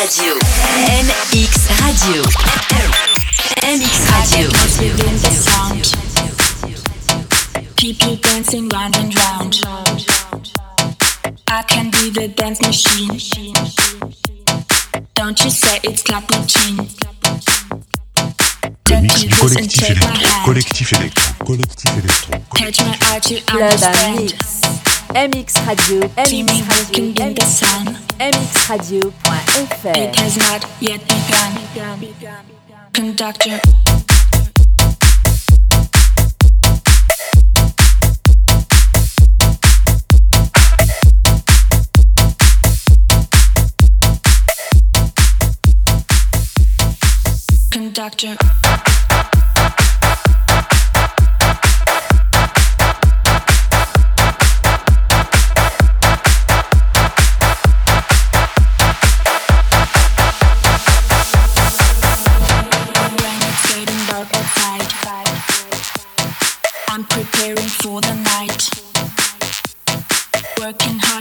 Radio. MX Radio. MX Radio. Within the sound. People dancing round and round. I can be the dance machine. Don't you say it's club routine. Le mix du collectif électro. Collectif électro. Collectif électro. Catch my eye to understand. MX Radio. See me MX Radio. in the It has not yet begun. Conductor. Conductor.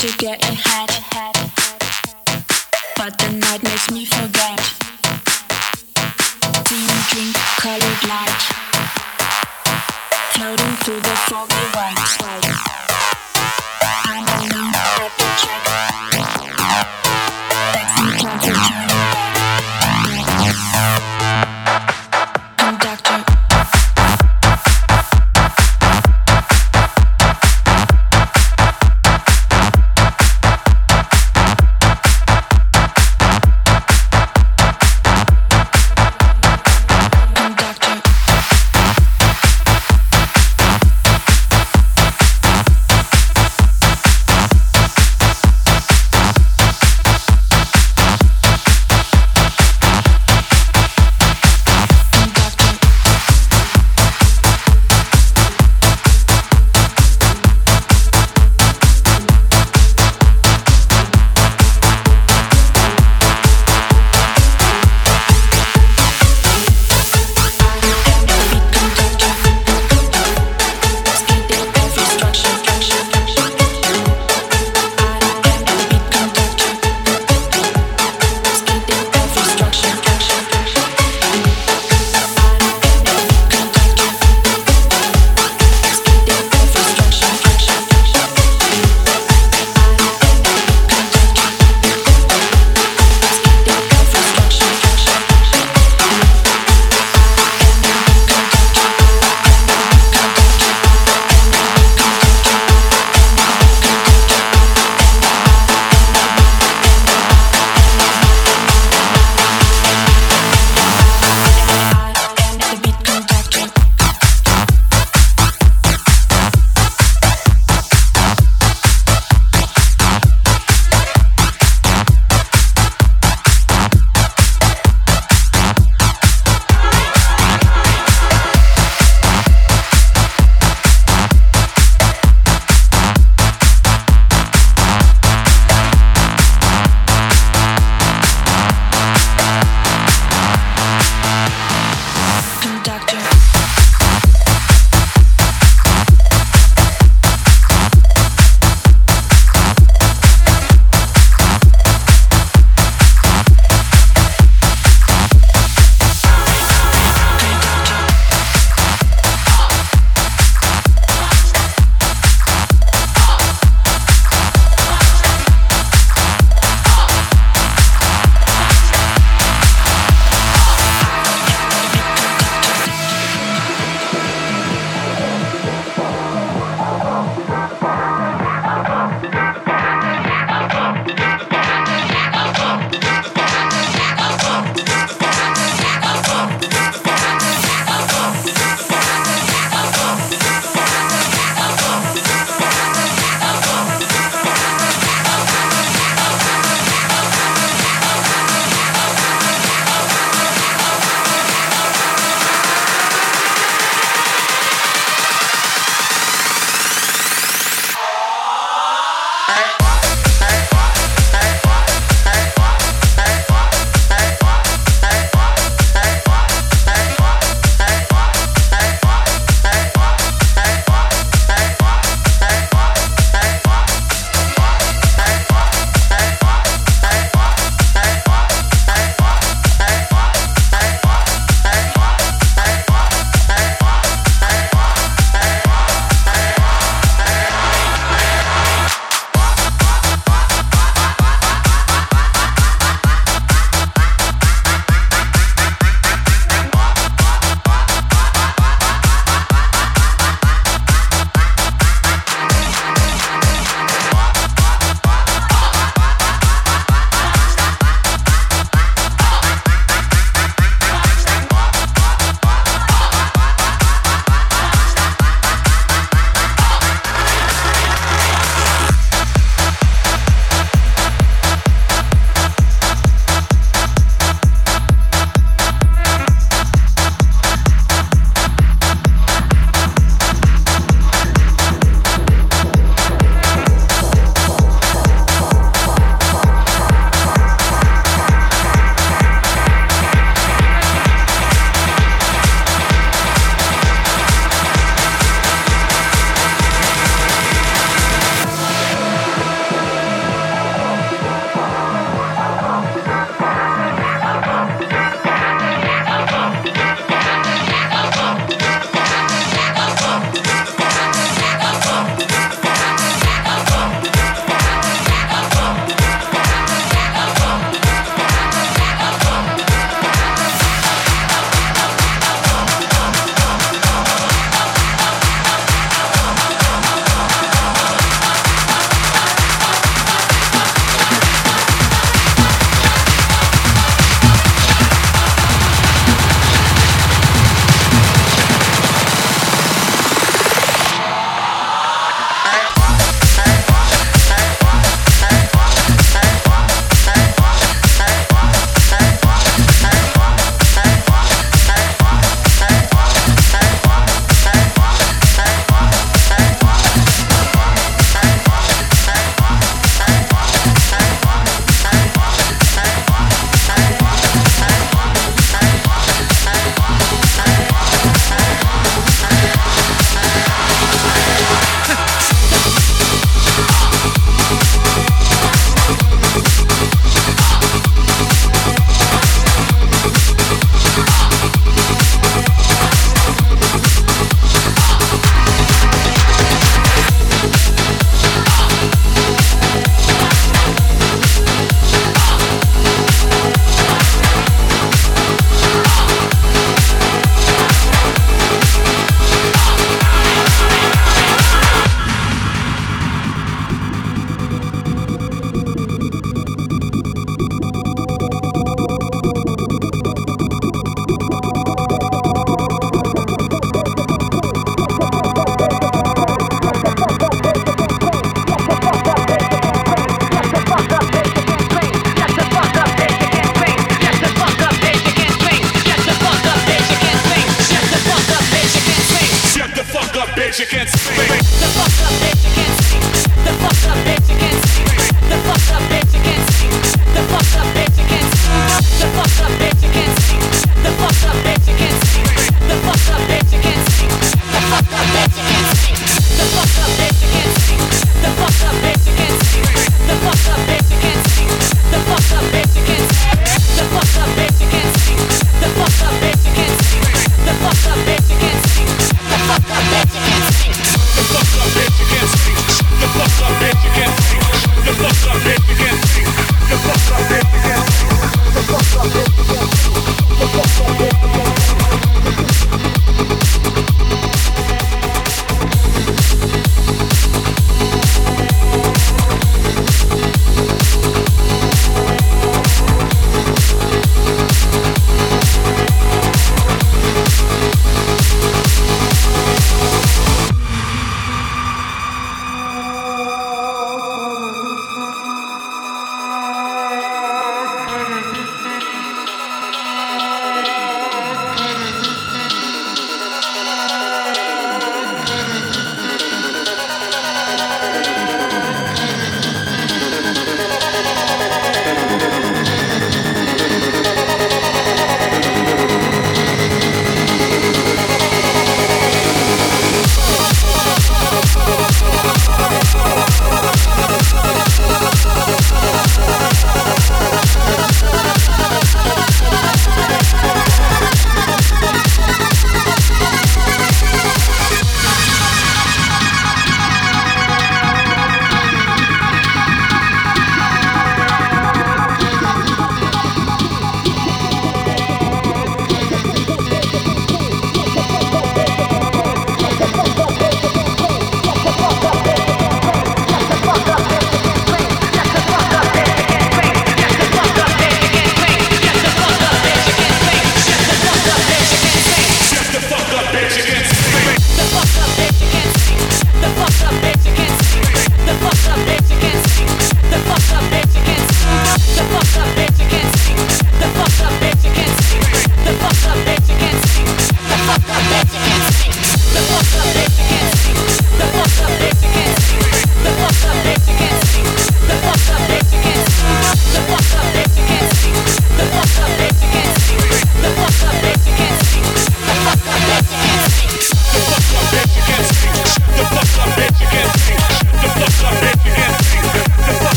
To get ahead, but the night makes me forget. Green drink colored light, floating through the foggy white.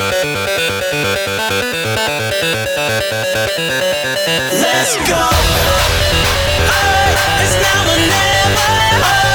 Let's go. Oh, it's now or never.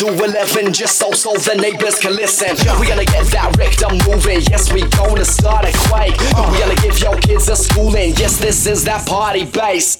to 11 just so so the neighbors can listen. We gonna get that Richter moving. Yes, we gonna start a quake. We gonna give your kids a schooling. Yes, this is that party base.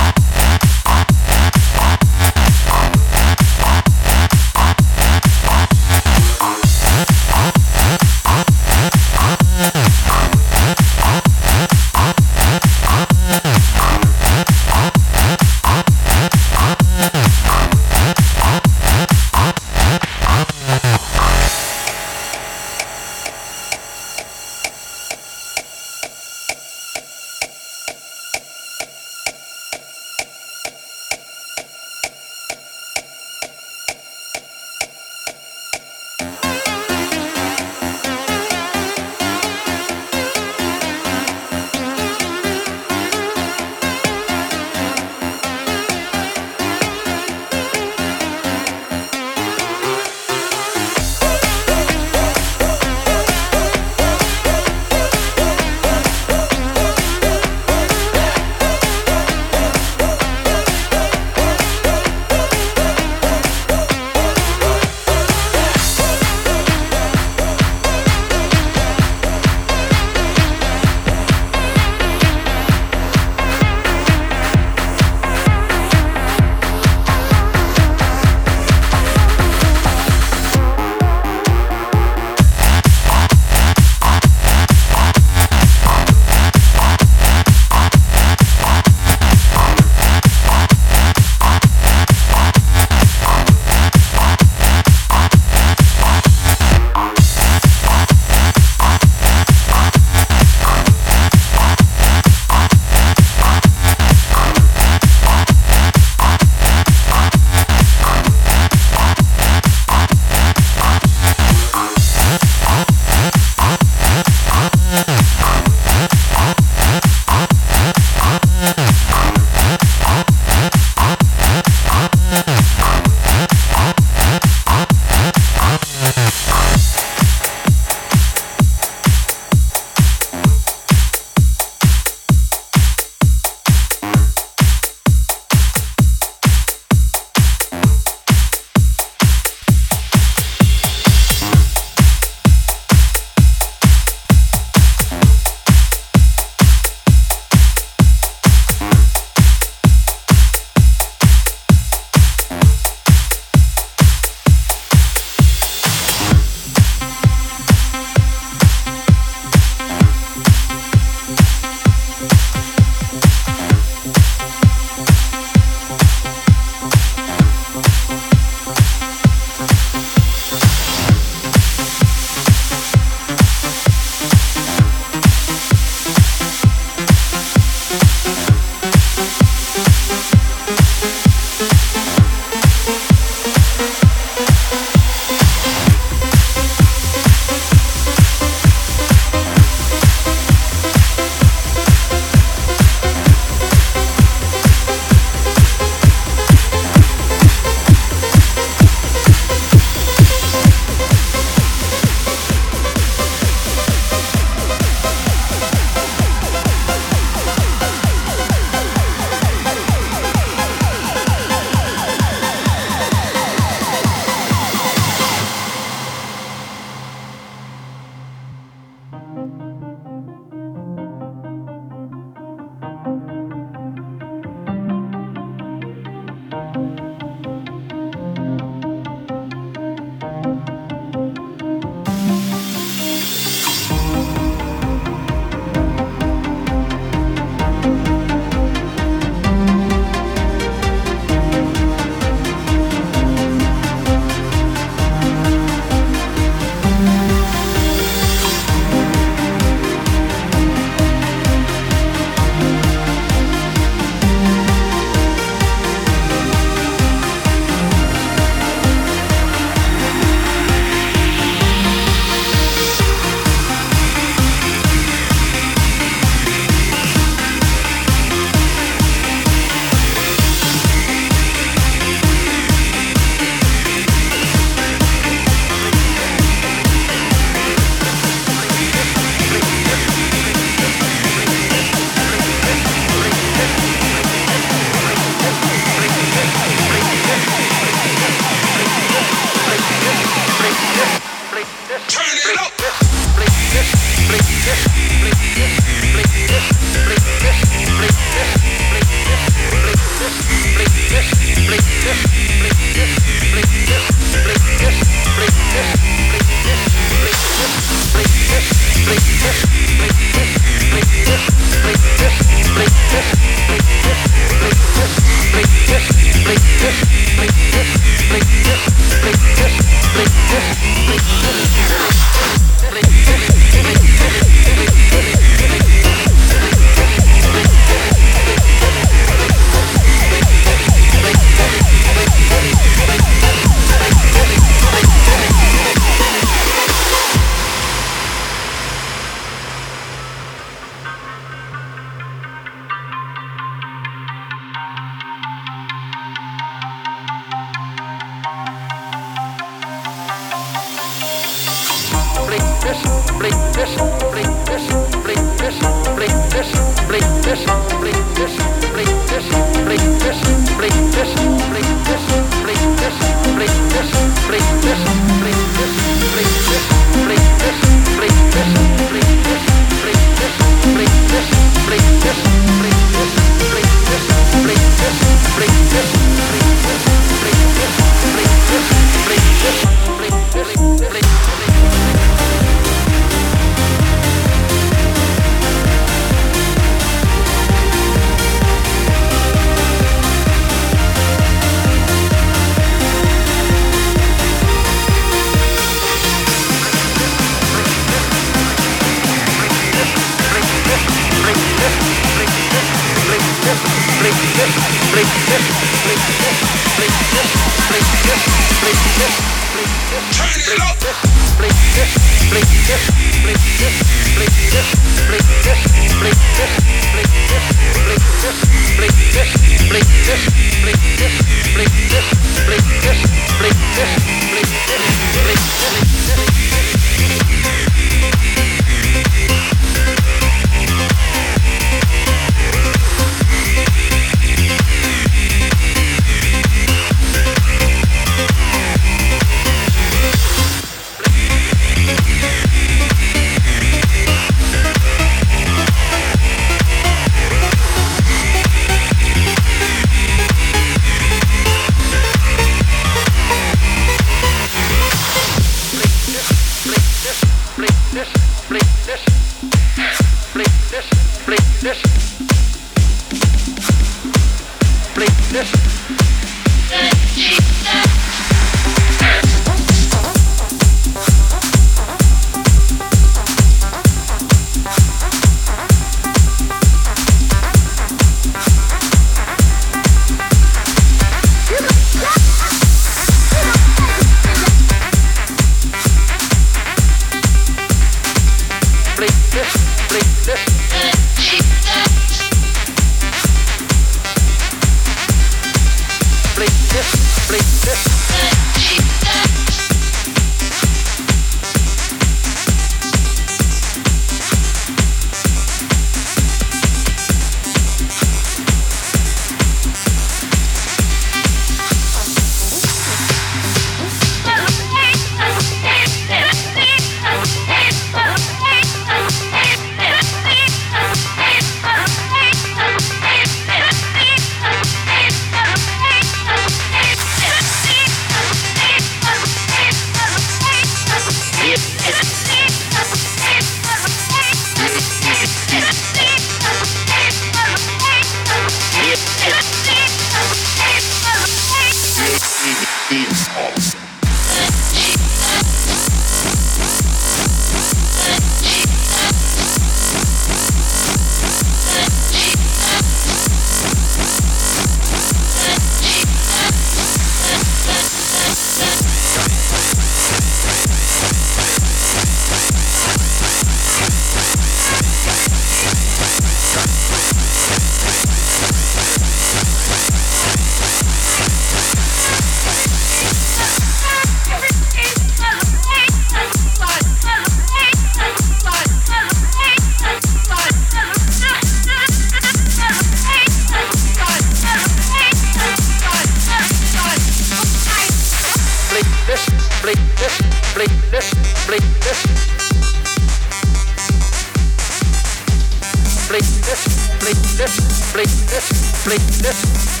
Thank you.